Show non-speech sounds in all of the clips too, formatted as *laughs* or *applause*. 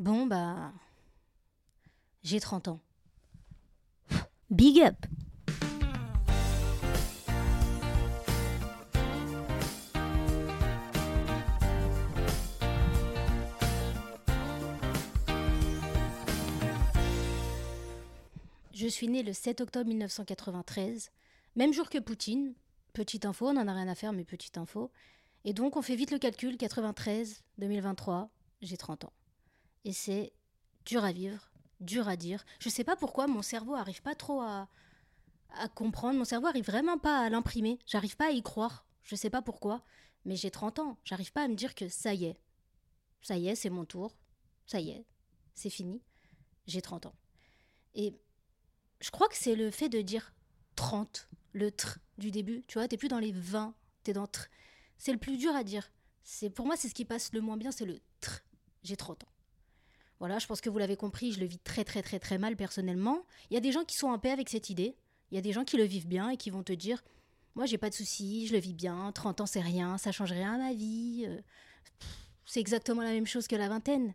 Bon, bah. J'ai 30 ans. Big up Je suis née le 7 octobre 1993, même jour que Poutine. Petite info, on n'en a rien à faire, mais petite info. Et donc, on fait vite le calcul 93, 2023, j'ai 30 ans. Et c'est dur à vivre, dur à dire. Je sais pas pourquoi mon cerveau arrive pas trop à, à comprendre. Mon cerveau arrive vraiment pas à l'imprimer. J'arrive pas à y croire. Je sais pas pourquoi. Mais j'ai 30 ans. J'arrive pas à me dire que ça y est. Ça y est, c'est mon tour. Ça y est. C'est fini. J'ai 30 ans. Et je crois que c'est le fait de dire 30, le tr du début. Tu vois, t'es plus dans les 20, t'es dans tr. C'est le plus dur à dire. C'est Pour moi, c'est ce qui passe le moins bien, c'est le tr. J'ai 30 ans. Voilà, je pense que vous l'avez compris, je le vis très très très très mal personnellement. Il y a des gens qui sont en paix avec cette idée. Il y a des gens qui le vivent bien et qui vont te dire Moi, j'ai pas de soucis, je le vis bien, 30 ans, c'est rien, ça change rien à ma vie. Euh, c'est exactement la même chose que la vingtaine.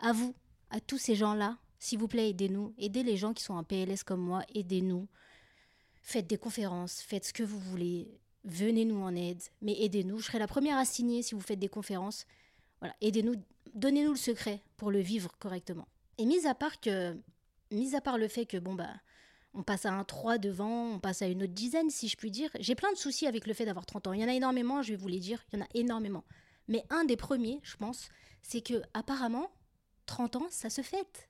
À vous, à tous ces gens-là, s'il vous plaît, aidez-nous. Aidez les gens qui sont en PLS comme moi, aidez-nous. Faites des conférences, faites ce que vous voulez. Venez-nous en aide, mais aidez-nous. Je serai la première à signer si vous faites des conférences. Voilà, aidez-nous, donnez-nous le secret pour le vivre correctement. Et mis à part que, mis à part le fait que bon bah, on passe à un 3 devant, on passe à une autre dizaine si je puis dire. J'ai plein de soucis avec le fait d'avoir 30 ans. Il y en a énormément, je vais vous les dire, il y en a énormément. Mais un des premiers, je pense, c'est que apparemment 30 ans, ça se fête.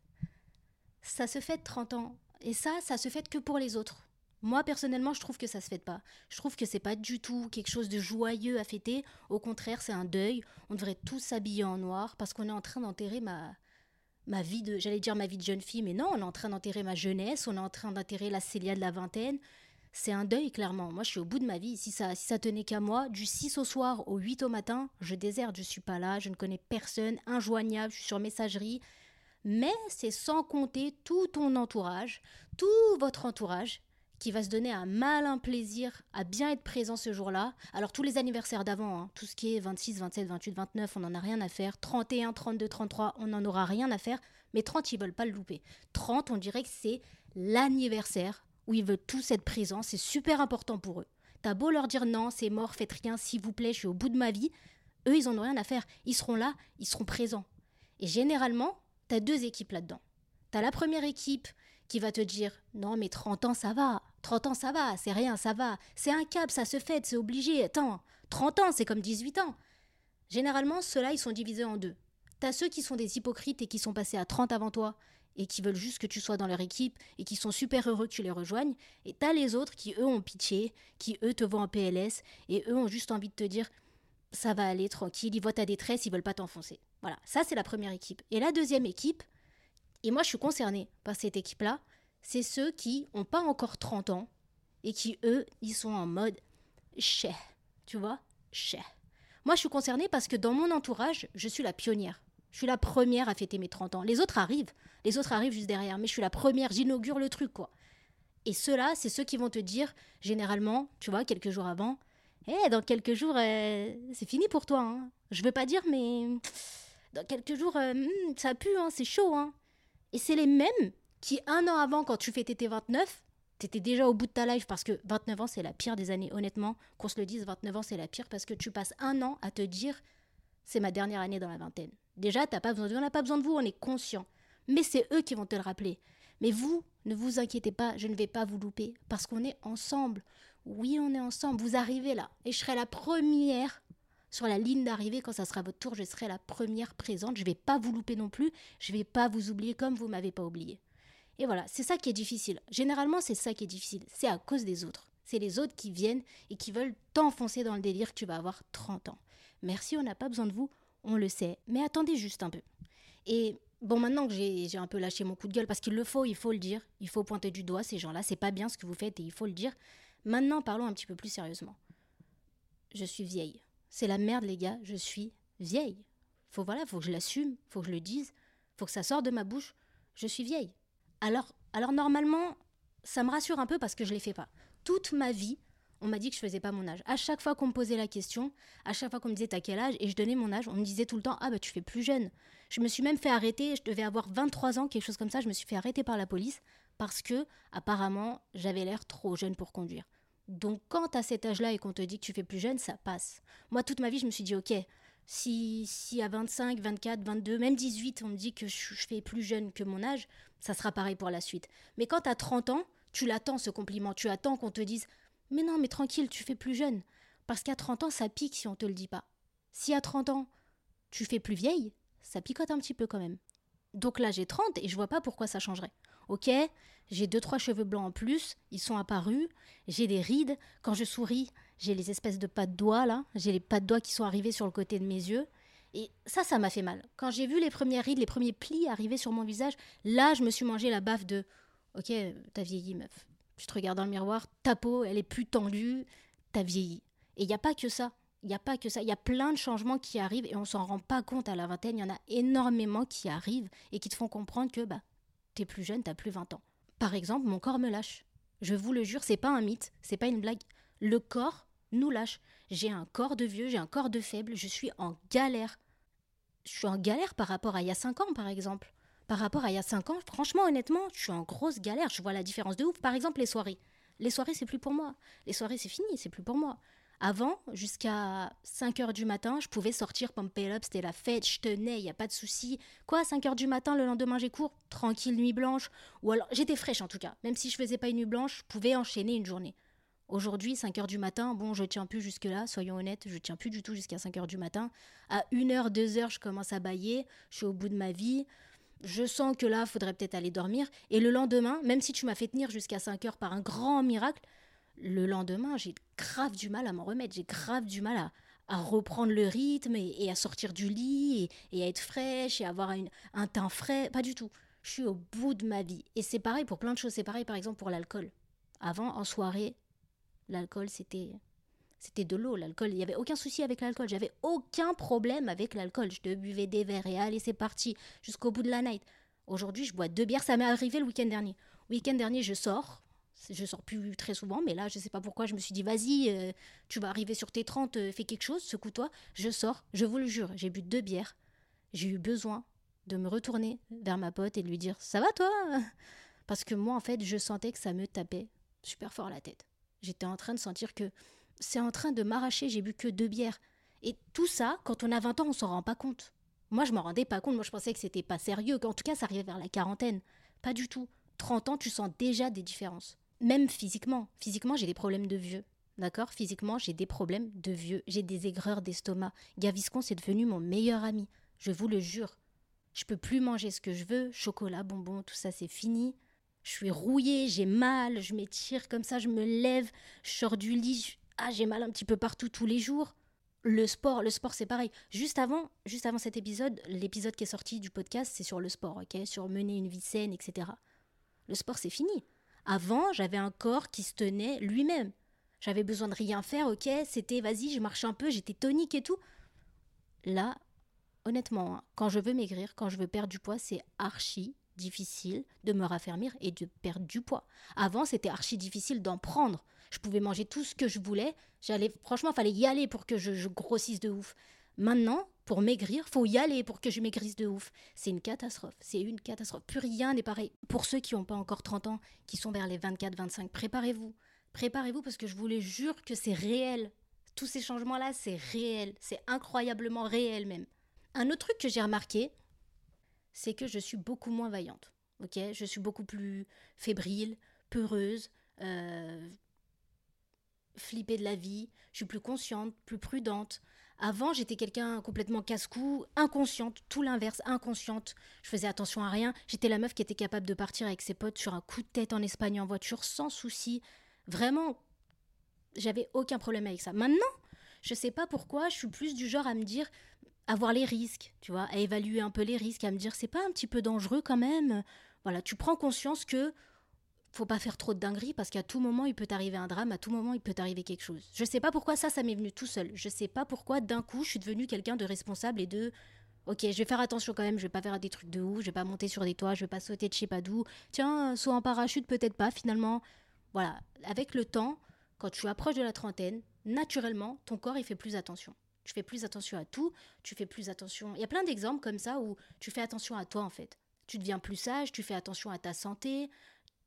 Ça se fête 30 ans. Et ça, ça se fête que pour les autres. Moi, personnellement, je trouve que ça se fête pas. Je trouve que c'est pas du tout quelque chose de joyeux à fêter. Au contraire, c'est un deuil. On devrait tous s'habiller en noir parce qu'on est en train d'enterrer ma, ma vie de, j'allais dire ma vie de jeune fille, mais non, on est en train d'enterrer ma jeunesse, on est en train d'enterrer la Célia de la vingtaine. C'est un deuil, clairement. Moi, je suis au bout de ma vie. Si ça, si ça tenait qu'à moi, du 6 au soir au 8 au matin, je déserte, je suis pas là, je ne connais personne, injoignable, je suis sur messagerie. Mais c'est sans compter tout ton entourage, tout votre entourage qui va se donner un malin plaisir à bien être présent ce jour-là. Alors tous les anniversaires d'avant, hein, tout ce qui est 26, 27, 28, 29, on n'en a rien à faire. 31, 32, 33, on n'en aura rien à faire. Mais 30, ils veulent pas le louper. 30, on dirait que c'est l'anniversaire où ils veulent tous être présents. C'est super important pour eux. T'as beau leur dire non, c'est mort, faites rien, s'il vous plaît, je suis au bout de ma vie. Eux, ils en ont rien à faire. Ils seront là, ils seront présents. Et généralement, t'as deux équipes là-dedans. T'as la première équipe qui va te dire non mais 30 ans ça va, 30 ans ça va, c'est rien, ça va, c'est un cap, ça se fait, c'est obligé, attends, 30 ans c'est comme 18 ans. Généralement ceux-là ils sont divisés en deux. T'as ceux qui sont des hypocrites et qui sont passés à 30 avant toi et qui veulent juste que tu sois dans leur équipe et qui sont super heureux que tu les rejoignes, et t'as les autres qui eux ont pitié, qui eux te voient en PLS et eux ont juste envie de te dire ça va aller tranquille, ils voient ta détresse, ils veulent pas t'enfoncer. Voilà, ça c'est la première équipe. Et la deuxième équipe, et moi, je suis concernée par cette équipe-là. C'est ceux qui n'ont pas encore 30 ans et qui, eux, ils sont en mode chais. Tu vois Chais. Moi, je suis concernée parce que dans mon entourage, je suis la pionnière. Je suis la première à fêter mes 30 ans. Les autres arrivent. Les autres arrivent juste derrière. Mais je suis la première. J'inaugure le truc, quoi. Et ceux-là, c'est ceux qui vont te dire, généralement, tu vois, quelques jours avant, Eh, dans quelques jours, euh, c'est fini pour toi. Hein. Je veux pas dire, mais dans quelques jours, euh, hmm, ça pue, hein, c'est chaud. Hein. Et c'est les mêmes qui, un an avant, quand tu fêtais tes 29, t'étais déjà au bout de ta life parce que 29 ans, c'est la pire des années. Honnêtement, qu'on se le dise, 29 ans, c'est la pire parce que tu passes un an à te dire c'est ma dernière année dans la vingtaine. Déjà, t'as pas besoin on n'a pas besoin de vous, on est conscient. Mais c'est eux qui vont te le rappeler. Mais vous, ne vous inquiétez pas, je ne vais pas vous louper parce qu'on est ensemble. Oui, on est ensemble. Vous arrivez là et je serai la première sur la ligne d'arrivée, quand ça sera votre tour, je serai la première présente. Je ne vais pas vous louper non plus. Je ne vais pas vous oublier comme vous m'avez pas oublié. Et voilà, c'est ça qui est difficile. Généralement, c'est ça qui est difficile. C'est à cause des autres. C'est les autres qui viennent et qui veulent t'enfoncer dans le délire que tu vas avoir 30 ans. Merci, on n'a pas besoin de vous, on le sait. Mais attendez juste un peu. Et bon, maintenant que j'ai un peu lâché mon coup de gueule, parce qu'il le faut, il faut le dire, il faut pointer du doigt ces gens-là, c'est pas bien ce que vous faites et il faut le dire. Maintenant, parlons un petit peu plus sérieusement. Je suis vieille c'est la merde, les gars, je suis vieille. Faut voilà, faut que je l'assume, faut que je le dise, faut que ça sorte de ma bouche. Je suis vieille. Alors, normalement, ça me rassure un peu parce que je ne l'ai fait pas. Toute ma vie, on m'a dit que je faisais pas mon âge. À chaque fois qu'on me posait la question, à chaque fois qu'on me disait t'as quel âge? Et je donnais mon âge, on me disait tout le temps ah bah tu fais plus jeune. Je me suis même fait arrêter, je devais avoir 23 ans, quelque chose comme ça, je me suis fait arrêter par la police parce que apparemment j'avais l'air trop jeune pour conduire. Donc quand à cet âge-là et qu'on te dit que tu fais plus jeune, ça passe. Moi toute ma vie je me suis dit ok, si, si à 25, 24, 22, même 18 on me dit que je, fais plus jeune que mon âge, ça sera pareil pour la suite. Mais quand à 30 ans, tu l'attends ce compliment, tu attends qu'on te dise mais non mais tranquille, tu fais plus jeune. Parce qu'à 30 ans ça pique si on te le dit pas. Si à 30 ans tu fais plus vieille, ça picote un petit peu quand même. Donc là j'ai 30 et je vois pas pourquoi ça changerait. Ok, j'ai deux trois cheveux blancs en plus, ils sont apparus, j'ai des rides, quand je souris, j'ai les espèces de pas de doigts là, j'ai les pas de doigts qui sont arrivés sur le côté de mes yeux. Et ça, ça m'a fait mal. Quand j'ai vu les premières rides, les premiers plis arriver sur mon visage, là, je me suis mangé la baffe de Ok, t'as vieilli, meuf. Je te regarde dans le miroir, ta peau, elle est plus tendue, t'as vieilli. Et il n'y a pas que ça. Il n'y a pas que ça. Il y a plein de changements qui arrivent et on s'en rend pas compte à la vingtaine. Il y en a énormément qui arrivent et qui te font comprendre que bah, t'es plus jeune, t'as plus 20 ans. Par exemple, mon corps me lâche. Je vous le jure, c'est pas un mythe, c'est pas une blague. Le corps nous lâche. J'ai un corps de vieux, j'ai un corps de faible, je suis en galère. Je suis en galère par rapport à il y a 5 ans, par exemple. Par rapport à il y a 5 ans, franchement, honnêtement, je suis en grosse galère. Je vois la différence de ouf. Par exemple, les soirées. Les soirées, c'est plus pour moi. Les soirées, c'est fini, c'est plus pour moi. Avant, jusqu'à 5 h du matin, je pouvais sortir, pumper up, c'était la fête, je tenais, il n'y a pas de souci. Quoi, 5 h du matin, le lendemain j'ai cours, tranquille, nuit blanche. Ou alors, j'étais fraîche en tout cas. Même si je faisais pas une nuit blanche, je pouvais enchaîner une journée. Aujourd'hui, 5 h du matin, bon, je tiens plus jusque-là, soyons honnêtes, je tiens plus du tout jusqu'à 5 h du matin. À 1h, 2h, je commence à bailler, je suis au bout de ma vie. Je sens que là, faudrait peut-être aller dormir. Et le lendemain, même si tu m'as fait tenir jusqu'à 5 h par un grand miracle, le lendemain, j'ai grave du mal à m'en remettre, j'ai grave du mal à, reprendre le rythme et, à sortir du lit et, à être fraîche et avoir un teint frais. Pas du tout. Je suis au bout de ma vie. Et c'est pareil pour plein de choses. C'est pareil par exemple pour l'alcool. Avant, en soirée, l'alcool, c'était c'était de l'eau, l'alcool. Il n'y avait aucun souci avec l'alcool. J'avais aucun problème avec l'alcool. Je te buvais des verres et allez, c'est parti, jusqu'au bout de la night. Aujourd'hui, je bois deux bières. Ça m'est arrivé le week-end dernier. Week-end dernier, je sors. Je sors plus très souvent, mais là, je sais pas pourquoi, je me suis dit, vas-y, euh, tu vas arriver sur tes 30, euh, fais quelque chose, secoue-toi. Je sors, je vous le jure, j'ai bu deux bières. J'ai eu besoin de me retourner vers ma pote et de lui dire, ça va toi? Parce que moi, en fait, je sentais que ça me tapait super fort la tête. J'étais en train de sentir que c'est en train de m'arracher, j'ai bu que deux bières. Et tout ça, quand on a 20 ans, on s'en rend pas compte. Moi, je m'en rendais pas compte. Moi, je pensais que c'était pas sérieux, qu'en tout cas, ça arrivait vers la quarantaine. Pas du tout. 30 ans, tu sens déjà des différences même physiquement. Physiquement, j'ai des problèmes de vieux. D'accord? Physiquement, j'ai des problèmes de vieux. J'ai des aigreurs d'estomac. Gaviscon, c'est devenu mon meilleur ami. Je vous le jure. Je peux plus manger ce que je veux. Chocolat, bonbons, tout ça, c'est fini. Je suis rouillée, j'ai mal, je m'étire comme ça, je me lève, je sors du lit. Ah, j'ai mal un petit peu partout tous les jours. Le sport, le sport c'est pareil. Juste avant, juste avant cet épisode, l'épisode qui est sorti du podcast, c'est sur le sport, ok? Sur mener une vie saine, etc. Le sport c'est fini. Avant, j'avais un corps qui se tenait lui-même. J'avais besoin de rien faire, ok, c'était vas-y, je marche un peu, j'étais tonique et tout. Là, honnêtement, hein, quand je veux maigrir, quand je veux perdre du poids, c'est archi difficile de me raffermir et de perdre du poids. Avant, c'était archi difficile d'en prendre. Je pouvais manger tout ce que je voulais. J'allais, franchement, fallait y aller pour que je grossisse de ouf. Maintenant, pour maigrir, faut y aller pour que je maigrisse de ouf. C'est une catastrophe. C'est une catastrophe. Plus rien n'est pareil. Pour ceux qui n'ont pas encore 30 ans, qui sont vers les 24-25, préparez-vous. Préparez-vous parce que je vous le jure que c'est réel. Tous ces changements-là, c'est réel. C'est incroyablement réel même. Un autre truc que j'ai remarqué, c'est que je suis beaucoup moins vaillante. Ok, je suis beaucoup plus fébrile, peureuse, euh, flippée de la vie. Je suis plus consciente, plus prudente. Avant, j'étais quelqu'un complètement casse-cou, inconsciente, tout l'inverse, inconsciente. Je faisais attention à rien. J'étais la meuf qui était capable de partir avec ses potes sur un coup de tête en Espagne en voiture sans souci. Vraiment, j'avais aucun problème avec ça. Maintenant, je sais pas pourquoi, je suis plus du genre à me dire avoir les risques, tu vois, à évaluer un peu les risques, à me dire c'est pas un petit peu dangereux quand même. Voilà, tu prends conscience que faut pas faire trop de dingueries parce qu'à tout moment il peut arriver un drame, à tout moment il peut arriver quelque chose. Je sais pas pourquoi ça, ça m'est venu tout seul. Je sais pas pourquoi d'un coup je suis devenue quelqu'un de responsable et de Ok, je vais faire attention quand même, je vais pas faire des trucs de ouf, je vais pas monter sur des toits, je vais pas sauter de je sais pas d'où. Tiens, soit en parachute, peut-être pas finalement. Voilà, avec le temps, quand tu approches de la trentaine, naturellement, ton corps il fait plus attention. Tu fais plus attention à tout, tu fais plus attention. Il y a plein d'exemples comme ça où tu fais attention à toi en fait. Tu deviens plus sage, tu fais attention à ta santé,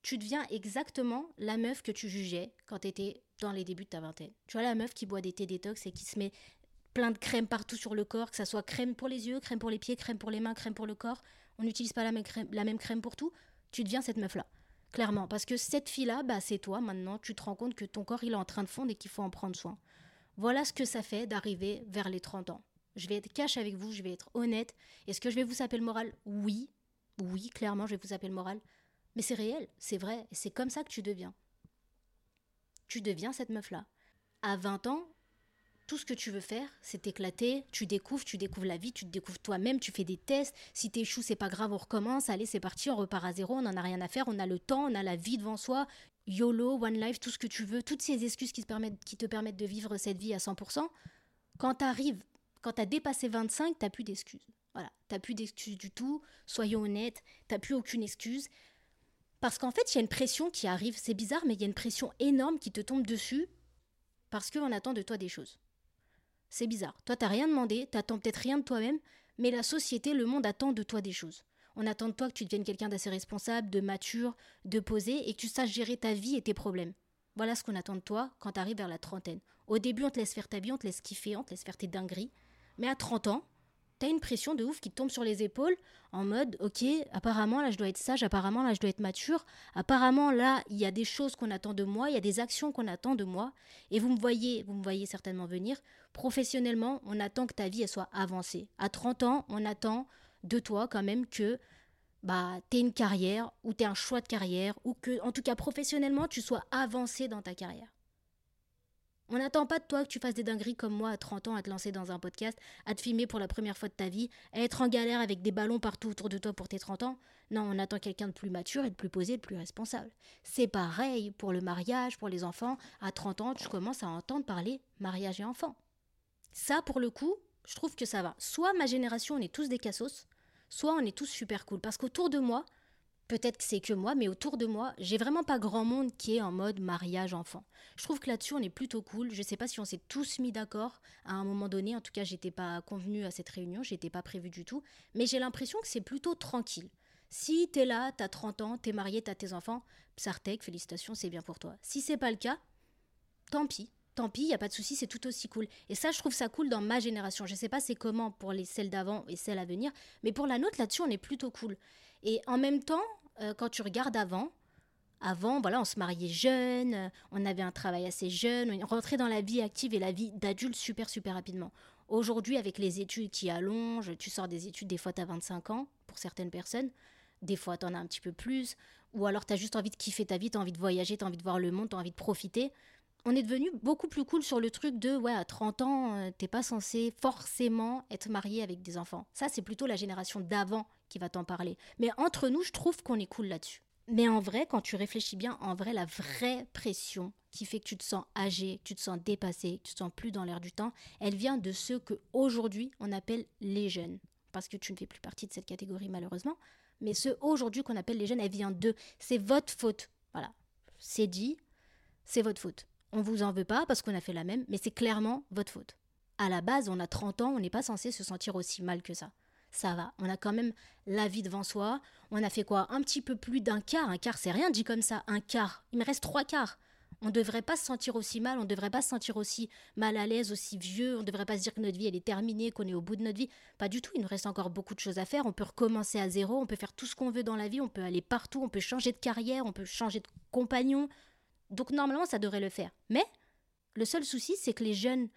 tu deviens exactement la meuf que tu jugeais quand tu étais dans les débuts de ta vingtaine. Tu vois la meuf qui boit des thés détox et qui se met plein de crème partout sur le corps, que ça soit crème pour les yeux, crème pour les pieds, crème pour les mains, crème pour le corps. On n'utilise pas la même, crème, pour tout. Tu deviens cette meuf-là. Clairement. Parce que cette fille-là, bah, c'est toi maintenant. Tu te rends compte que ton corps, il est en train de fondre et qu'il faut en prendre soin. Voilà ce que ça fait d'arriver vers les 30 ans. Je vais être cash avec vous, je vais être honnête. Est-ce que je vais vous appeler le moral? Oui. Oui, clairement, je vais vous appeler le moral. Mais c'est réel, c'est vrai, c'est comme ça que tu deviens. Tu deviens cette meuf-là. À 20 ans, tout ce que tu veux faire, c'est t'éclater, tu découvres, tu découvres la vie, tu te découvres toi-même, tu fais des tests. Si t'échoues, c'est pas grave, on recommence. Allez, c'est parti, on repart à zéro, on n'en a rien à faire, on a le temps, on a la vie devant soi. YOLO, One Life, tout ce que tu veux, toutes ces excuses qui te permettent, de vivre cette vie à 100%. Quand t'arrives, quand t'as dépassé 25, t'as plus d'excuses. Voilà, t'as plus d'excuses du tout. Soyons honnêtes, t'as plus aucune excuse. Parce qu'en fait, il y a une pression qui arrive. C'est bizarre, mais il y a une pression énorme qui te tombe dessus parce qu'on attend de toi des choses. C'est bizarre. Toi, t'as rien demandé, t'attends peut-être rien de toi-même, mais la société, le monde attend de toi des choses. On attend de toi que tu deviennes quelqu'un d'assez responsable, de mature, de posé et que tu saches gérer ta vie et tes problèmes. Voilà ce qu'on attend de toi quand tu arrives vers la trentaine. Au début, on te laisse faire ta vie, on te laisse kiffer, on te laisse faire tes dingueries. Mais à 30 ans, t'as une pression de ouf qui te tombe sur les épaules en mode ok apparemment là je dois être sage apparemment là je dois être mature apparemment là il y a des choses qu'on attend de moi il y a des actions qu'on attend de moi et vous me voyez vous me voyez certainement venir professionnellement on attend que ta vie elle soit avancée à 30 ans on attend de toi quand même que bah t'aies une carrière ou t'aies un choix de carrière ou que en tout cas professionnellement tu sois avancé dans ta carrière on n'attend pas de toi que tu fasses des dingueries comme moi à 30 ans, à te lancer dans un podcast, à te filmer pour la première fois de ta vie, à être en galère avec des ballons partout autour de toi pour tes 30 ans. Non, on attend quelqu'un de plus mature et de plus posé, de plus responsable. C'est pareil pour le mariage, pour les enfants. À 30 ans, tu commences à entendre parler mariage et enfants. Ça, pour le coup, je trouve que ça va. Soit ma génération, on est tous des cassos, soit on est tous super cool. Parce qu'autour de moi, Peut-être que c'est que moi, mais autour de moi, j'ai vraiment pas grand monde qui est en mode mariage enfant. Je trouve que là-dessus, on est plutôt cool. Je sais pas si on s'est tous mis d'accord à un moment donné. En tout cas, j'étais pas convenue à cette réunion, j'étais pas prévue du tout. Mais j'ai l'impression que c'est plutôt tranquille. Si t'es là, t'as 30 ans, t'es marié, t'as tes enfants, Psartek, félicitations, c'est bien pour toi. Si c'est pas le cas, tant pis. Tant pis, y a pas de souci, c'est tout aussi cool. Et ça, je trouve ça cool dans ma génération. Je sais pas c'est comment pour les celles d'avant et celles à venir, mais pour la nôtre là-dessus, on est plutôt cool. Et en même temps, euh, quand tu regardes avant, avant, voilà, on se mariait jeune, euh, on avait un travail assez jeune, on rentrait dans la vie active et la vie d'adulte super, super rapidement. Aujourd'hui, avec les études qui allongent, tu sors des études, des fois tu as 25 ans pour certaines personnes, des fois tu en as un petit peu plus, ou alors tu as juste envie de kiffer ta vie, tu as envie de voyager, tu as envie de voir le monde, tu as envie de profiter. On est devenu beaucoup plus cool sur le truc de, ouais, à 30 ans, euh, t'es pas censé forcément être marié avec des enfants. Ça, c'est plutôt la génération d'avant qui va t'en parler. Mais entre nous, je trouve qu'on est cool là-dessus. Mais en vrai, quand tu réfléchis bien, en vrai, la vraie pression qui fait que tu te sens âgé, tu te sens dépassé, tu te sens plus dans l'air du temps, elle vient de ceux que aujourd'hui on appelle les jeunes. Parce que tu ne fais plus partie de cette catégorie malheureusement. Mais ceux aujourd'hui qu'on appelle les jeunes, elle vient d'eux. C'est votre faute. Voilà. C'est dit, c'est votre faute. On vous en veut pas parce qu'on a fait la même, mais c'est clairement votre faute. À la base, on a 30 ans, on n'est pas censé se sentir aussi mal que ça ça va. On a quand même la vie devant soi. On a fait quoi? Un petit peu plus d'un quart. Un quart, c'est rien dit comme ça. Un quart. Il me reste trois quarts. On ne devrait pas se sentir aussi mal, on ne devrait pas se sentir aussi mal à l'aise, aussi vieux, on ne devrait pas se dire que notre vie elle est terminée, qu'on est au bout de notre vie. Pas du tout, il nous reste encore beaucoup de choses à faire, on peut recommencer à zéro, on peut faire tout ce qu'on veut dans la vie, on peut aller partout, on peut changer de carrière, on peut changer de compagnon. Donc normalement ça devrait le faire. Mais le seul souci c'est que les jeunes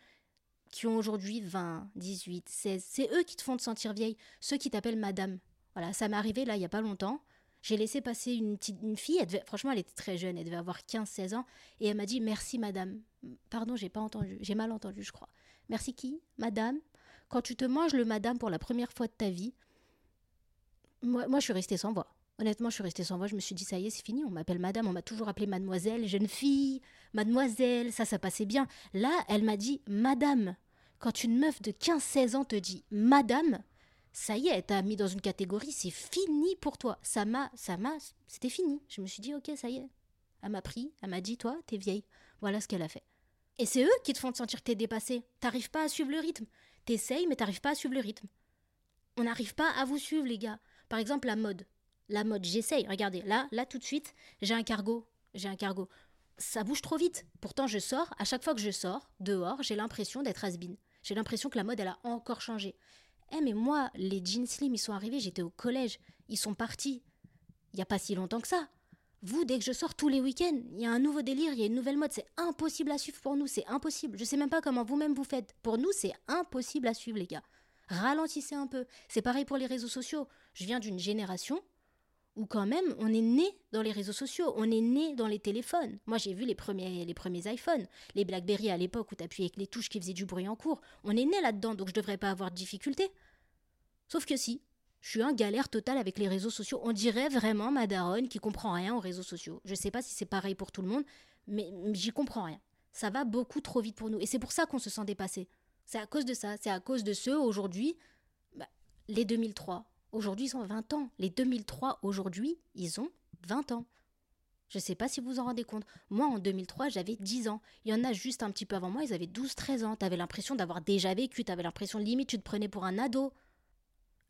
qui ont aujourd'hui 20, 18, 16. C'est eux qui te font te sentir vieille, ceux qui t'appellent madame. Voilà, ça m'est arrivé là il y a pas longtemps. J'ai laissé passer une fille, franchement elle était très jeune, elle devait avoir 15-16 ans, et elle m'a dit merci madame. Pardon, j'ai pas entendu, j'ai mal entendu je crois. Merci qui? Madame Quand tu te manges le madame pour la première fois de ta vie, moi, moi je suis restée sans voix. Honnêtement, je suis restée sans voix. Je me suis dit, ça y est, c'est fini. On m'appelle madame. On m'a toujours appelé mademoiselle, jeune fille, mademoiselle. Ça, ça passait bien. Là, elle m'a dit madame. Quand une meuf de 15-16 ans te dit madame, ça y est, elle t'a mis dans une catégorie, c'est fini pour toi. Ça m'a, ça m'a, c'était fini. Je me suis dit, ok, ça y est. Elle m'a pris, elle m'a dit, toi, t'es vieille. Voilà ce qu'elle a fait. Et c'est eux qui te font te sentir que t'es dépassé. T'arrives pas à suivre le rythme. T'essayes, mais t'arrives pas à suivre le rythme. On n'arrive pas à vous suivre, les gars. Par exemple, la mode. La mode, j'essaye. Regardez, là, là, tout de suite, j'ai un cargo. J'ai un cargo. Ça bouge trop vite. Pourtant, je sors. À chaque fois que je sors, dehors, j'ai l'impression d'être has J'ai l'impression que la mode, elle a encore changé. Eh, mais moi, les jeans slim, ils sont arrivés, j'étais au collège. Ils sont partis. Il n'y a pas si longtemps que ça. Vous, dès que je sors tous les week-ends, il y a un nouveau délire, il y a une nouvelle mode. C'est impossible à suivre pour nous, c'est impossible. Je sais même pas comment vous-même vous faites. Pour nous, c'est impossible à suivre, les gars. Ralentissez un peu. C'est pareil pour les réseaux sociaux. Je viens d'une génération où quand même on est né dans les réseaux sociaux, on est né dans les téléphones. Moi j'ai vu les premiers, iPhones, les BlackBerry à l'époque où tu appuyais avec les touches qui faisaient du bruit en cours. On est né là-dedans, donc je devrais pas avoir de difficultés. Sauf que si, je suis un galère total avec les réseaux sociaux. On dirait vraiment ma daronne qui comprend rien aux réseaux sociaux. Je sais pas si c'est pareil pour tout le monde, mais j'y comprends rien. Ça va beaucoup trop vite pour nous. Et c'est pour ça qu'on se sent dépassé. C'est à cause de ça. C'est à cause de ceux aujourd'hui, bah, les 2003. Aujourd'hui, ils ont 20 ans. Les 2003, aujourd'hui, ils ont 20 ans. Je ne sais pas si vous en rendez compte. Moi, en 2003, j'avais 10 ans. Il y en a juste un petit peu avant moi, ils avaient 12-13 ans. Tu avais l'impression d'avoir déjà vécu. Tu avais l'impression, limite, tu te prenais pour un ado.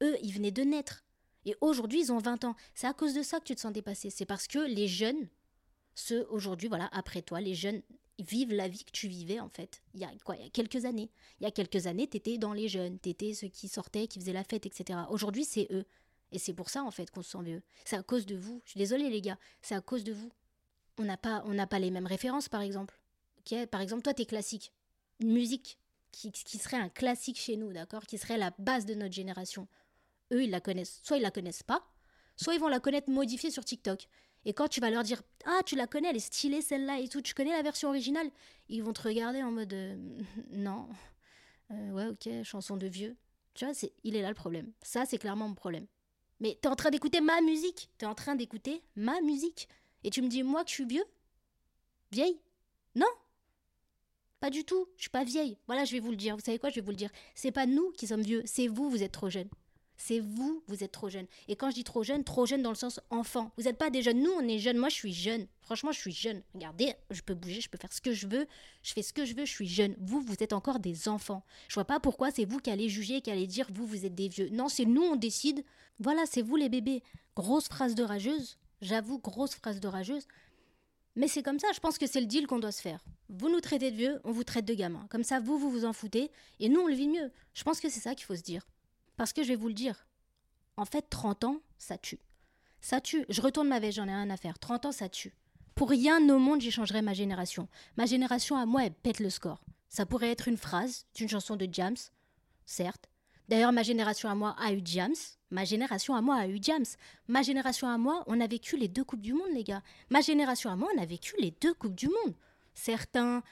Eux, ils venaient de naître. Et aujourd'hui, ils ont 20 ans. C'est à cause de ça que tu te sens dépassé. C'est parce que les jeunes, ceux aujourd'hui, voilà, après toi, les jeunes vivent la vie que tu vivais en fait. Il y a quoi Il y a quelques années. Il y a quelques années, t'étais dans les jeunes, t'étais ceux qui sortaient, qui faisaient la fête, etc. Aujourd'hui, c'est eux. Et c'est pour ça en fait qu'on se sent vieux. C'est à cause de vous. Je suis désolée les gars, c'est à cause de vous. On n'a pas, on n'a pas les mêmes références par exemple. Ok? Par exemple, toi, t'es classique. Une musique qui, qui serait un classique chez nous, d'accord? Qui serait la base de notre génération eux, ils la connaissent. Soit ils la connaissent pas, soit ils vont la connaître modifiée sur TikTok. Et quand tu vas leur dire Ah, tu la connais, elle est stylée celle-là et tout, tu connais la version originale Ils vont te regarder en mode euh, *laughs* Non. Euh, ouais, ok, chanson de vieux. Tu vois, c'est, il est là le problème. Ça, c'est clairement mon problème. Mais t'es en train d'écouter ma musique. T'es en train d'écouter ma musique. Et tu me dis, moi, que je suis vieux Vieille Non Pas du tout. Je suis pas vieille. Voilà, je vais vous le dire. Vous savez quoi? Je vais vous le dire. C'est pas nous qui sommes vieux. C'est vous, vous êtes trop jeunes. C'est vous, vous êtes trop jeune. Et quand je dis trop jeune, trop jeune dans le sens enfant. Vous n'êtes pas des jeunes. Nous, on est jeunes. Moi, je suis jeune. Franchement, je suis jeune. Regardez, je peux bouger, je peux faire ce que je veux. Je fais ce que je veux, je suis jeune. Vous, vous êtes encore des enfants. Je vois pas pourquoi c'est vous qui allez juger, qui allez dire vous, vous êtes des vieux. Non, c'est nous, on décide. Voilà, c'est vous les bébés. Grosse phrase de rageuse. J'avoue, grosse phrase de rageuse. Mais c'est comme ça, je pense que c'est le deal qu'on doit se faire. Vous nous traitez de vieux, on vous traite de gamins. Comme ça, vous, vous vous en foutez, et nous, on le vit mieux. Je pense que c'est ça qu'il faut se dire. Parce que je vais vous le dire, en fait, 30 ans, ça tue. Ça tue. Je retourne ma veste, j'en ai rien à faire. 30 ans, ça tue. Pour rien au monde, j'échangerais ma génération. Ma génération à moi, elle pète le score. Ça pourrait être une phrase d'une chanson de James, certes. D'ailleurs, ma génération à moi a eu James. Ma génération à moi a eu James. Ma génération à moi, on a vécu les deux Coupes du Monde, les gars. Ma génération à moi, on a vécu les deux Coupes du Monde. Certains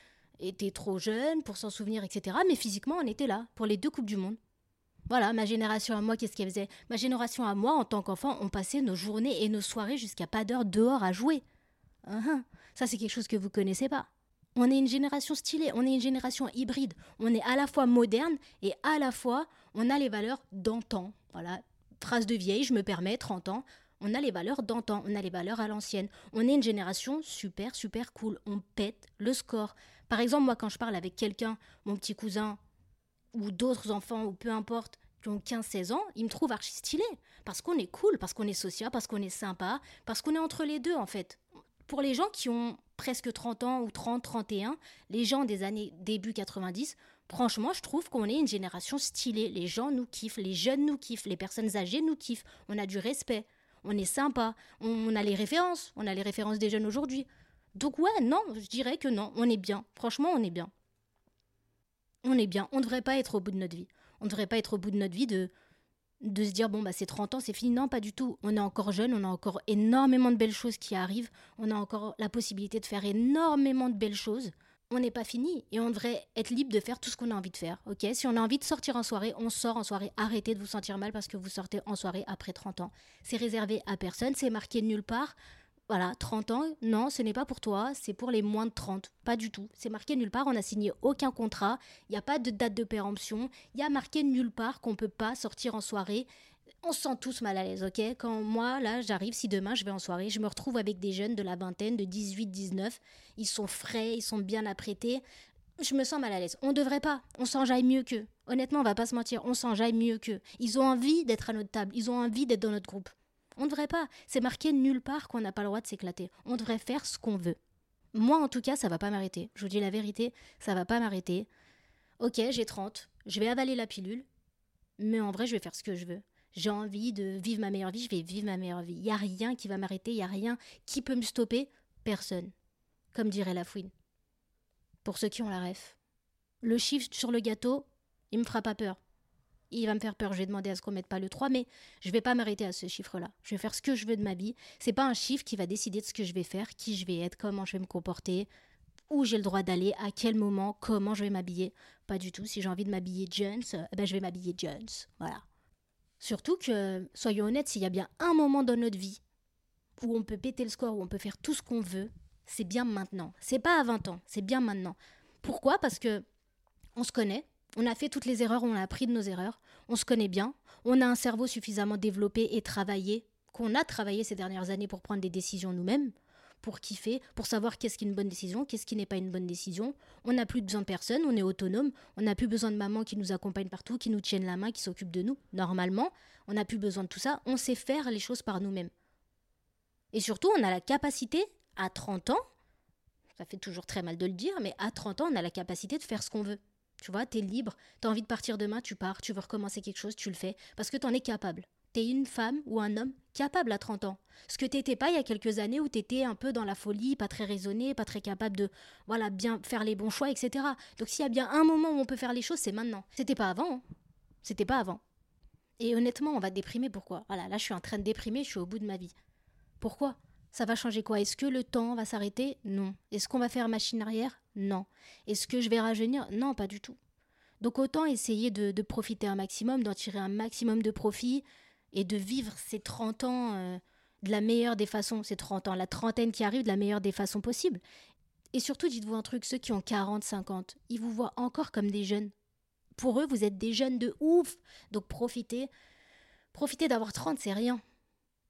étaient trop jeunes pour s'en souvenir, etc. Mais physiquement, on était là pour les deux Coupes du Monde. Voilà, ma génération à moi, qu'est-ce qu'elle faisait? Ma génération à moi, en tant qu'enfant, on passait nos journées et nos soirées jusqu'à pas d'heure dehors à jouer. Uh-huh. Ça, c'est quelque chose que vous connaissez pas. On est une génération stylée, on est une génération hybride. On est à la fois moderne et à la fois, on a les valeurs d'antan. Voilà, phrase de vieille, je me permets, 30 ans. On a les valeurs d'antan, on a les valeurs à l'ancienne. On est une génération super, super cool. On pète le score. Par exemple, moi, quand je parle avec quelqu'un, mon petit cousin, ou d'autres enfants, ou peu importe, qui ont 15-16 ans, ils me trouvent archi stylé. Parce qu'on est cool, parce qu'on est social, parce qu'on est sympa, parce qu'on est entre les deux en fait. Pour les gens qui ont presque 30 ans ou 30, 31, les gens des années début 90, franchement, je trouve qu'on est une génération stylée. Les gens nous kiffent, les jeunes nous kiffent, les personnes âgées nous kiffent. On a du respect, on est sympa, on a les références, on a les références des jeunes aujourd'hui. Donc ouais, non, je dirais que non, on est bien. Franchement, on est bien on est bien. On ne devrait pas être au bout de notre vie. On ne devrait pas être au bout de notre vie de, de se dire bon bah c'est 30 ans, c'est fini. Non, pas du tout. On est encore jeune, on a encore énormément de belles choses qui arrivent, on a encore la possibilité de faire énormément de belles choses. On n'est pas fini et on devrait être libre de faire tout ce qu'on a envie de faire. OK? Si on a envie de sortir en soirée, on sort en soirée. Arrêtez de vous sentir mal parce que vous sortez en soirée après 30 ans. C'est réservé à personne, c'est marqué nulle part. Voilà, 30 ans, non, ce n'est pas pour toi, c'est pour les moins de 30. Pas du tout. C'est marqué nulle part, on n'a signé aucun contrat, il n'y a pas de date de péremption, il y a marqué nulle part qu'on ne peut pas sortir en soirée. On se sent tous mal à l'aise, ok? Quand moi, là, j'arrive, si demain je vais en soirée, je me retrouve avec des jeunes de la vingtaine, de 18, 19, ils sont frais, ils sont bien apprêtés. je me sens mal à l'aise. On devrait pas. On s'enjaille mieux qu'eux. Honnêtement, on va pas se mentir. On s'enjaille mieux qu'eux. Ils ont envie d'être à notre table. Ils ont envie d'être dans notre groupe. On ne devrait pas. C'est marqué nulle part qu'on n'a pas le droit de s'éclater. On devrait faire ce qu'on veut. Moi, en tout cas, ça va pas m'arrêter. Je vous dis la vérité, ça va pas m'arrêter. Ok, j'ai 30. Je vais avaler la pilule. Mais en vrai, je vais faire ce que je veux. J'ai envie de vivre ma meilleure vie. Je vais vivre ma meilleure vie. Il n'y a rien qui va m'arrêter. Il n'y a rien qui peut me stopper. Personne. Comme dirait la fouine pour ceux qui ont la ref. Le chiffre sur le gâteau, il me fera pas peur. Il va me faire peur, je vais demander à ce qu'on mette pas le 3, mais je vais pas m'arrêter à ce chiffre-là. Je vais faire ce que je veux de ma vie. C'est pas un chiffre qui va décider de ce que je vais faire, qui je vais être, comment je vais me comporter, où j'ai le droit d'aller, à quel moment, comment je vais m'habiller. Pas du tout. Si j'ai envie de m'habiller Jones, eh ben je vais m'habiller Jones. Voilà. Surtout que, soyons honnêtes, s'il y a bien un moment dans notre vie où on peut péter le score, où on peut faire tout ce qu'on veut, c'est bien maintenant. C'est pas à 20 ans, c'est bien maintenant. Pourquoi? Parce que on se connaît, on a fait toutes les erreurs, on a appris de nos erreurs, on se connaît bien, on a un cerveau suffisamment développé et travaillé, qu'on a travaillé ces dernières années pour prendre des décisions nous-mêmes, pour kiffer, pour savoir qu'est-ce qui est une bonne décision, qu'est-ce qui n'est pas une bonne décision. On n'a plus besoin de personne, on est autonome, on n'a plus besoin de maman qui nous accompagne partout, qui nous tienne la main, qui s'occupe de nous. Normalement, on n'a plus besoin de tout ça, on sait faire les choses par nous-mêmes. Et surtout, on a la capacité à 30 ans, ça fait toujours très mal de le dire, mais à 30 ans, on a la capacité de faire ce qu'on veut. Tu vois, t'es libre, t'as envie de partir demain, tu pars, tu veux recommencer quelque chose, tu le fais, parce que t'en es capable. T'es une femme ou un homme capable à 30 ans. Ce que t'étais pas il y a quelques années où t'étais un peu dans la folie, pas très raisonné, pas très capable de, voilà, bien faire les bons choix, etc. Donc s'il y a bien un moment où on peut faire les choses, c'est maintenant. C'était pas avant. Hein. C'était pas avant. Et honnêtement, on va déprimer pourquoi? Voilà, là je suis en train de déprimer, je suis au bout de ma vie. Pourquoi? Ça va changer quoi? Est-ce que le temps va s'arrêter? Non. Est-ce qu'on va faire machine arrière? Non. Est-ce que je vais rajeunir? Non, pas du tout. Donc autant essayer de, profiter un maximum, d'en tirer un maximum de profit et de vivre ces 30 ans euh, de la meilleure des façons, ces 30 ans, la trentaine qui arrive de la meilleure des façons possibles. Et surtout, dites-vous un truc, ceux qui ont 40, 50, ils vous voient encore comme des jeunes. Pour eux, vous êtes des jeunes de ouf. Donc profitez. Profitez d'avoir 30, c'est rien.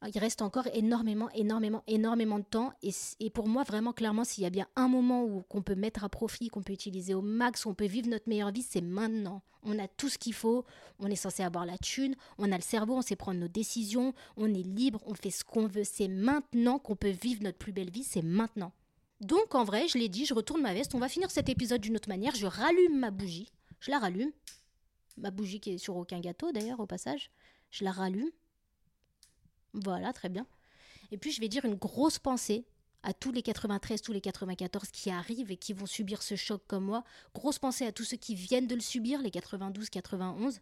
Il reste encore énormément, énormément, énormément de temps. Et, pour moi, vraiment, clairement, s'il y a bien un moment où qu'on peut mettre à profit, qu'on peut utiliser au max, on peut vivre notre meilleure vie, c'est maintenant. On a tout ce qu'il faut. On est censé avoir la thune. On a le cerveau. On sait prendre nos décisions. On est libre. On fait ce qu'on veut. C'est maintenant qu'on peut vivre notre plus belle vie. C'est maintenant. Donc, en vrai, je l'ai dit, je retourne ma veste. On va finir cet épisode d'une autre manière. Je rallume ma bougie. Je la rallume. Ma bougie qui est sur aucun gâteau, d'ailleurs, au passage. Je la rallume. Voilà, très bien. Et puis je vais dire une grosse pensée à tous les 93, tous les 94 qui arrivent et qui vont subir ce choc comme moi. Grosse pensée à tous ceux qui viennent de le subir, les 92, 91.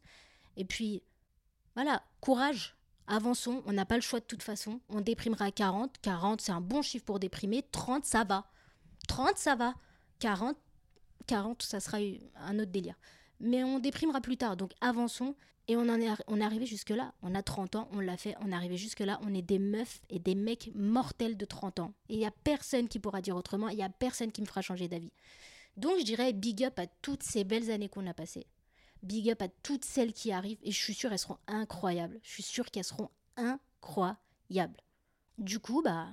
Et puis, voilà, courage, avançons, on n'a pas le choix de toute façon. On déprimera à 40. 40, c'est un bon chiffre pour déprimer. 30, ça va. 30, ça va. 40, 40, ça sera un autre délire. Mais on déprimera plus tard, donc avançons. Et on est, on est arrivé jusque-là. On a 30 ans, on l'a fait, on est arrivé jusque-là. On est des meufs et des mecs mortels de 30 ans. Et il n'y a personne qui pourra dire autrement, il n'y a personne qui me fera changer d'avis. Donc je dirais big up à toutes ces belles années qu'on a passées. Big up à toutes celles qui arrivent. Et je suis sûre, elles seront incroyables. Je suis sûre qu'elles seront incroyables. Du coup, bah.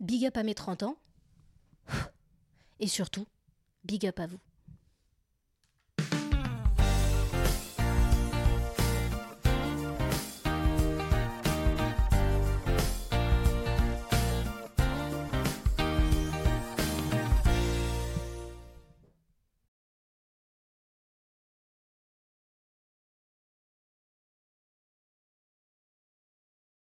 Big up à mes 30 ans. Et surtout, big up à vous.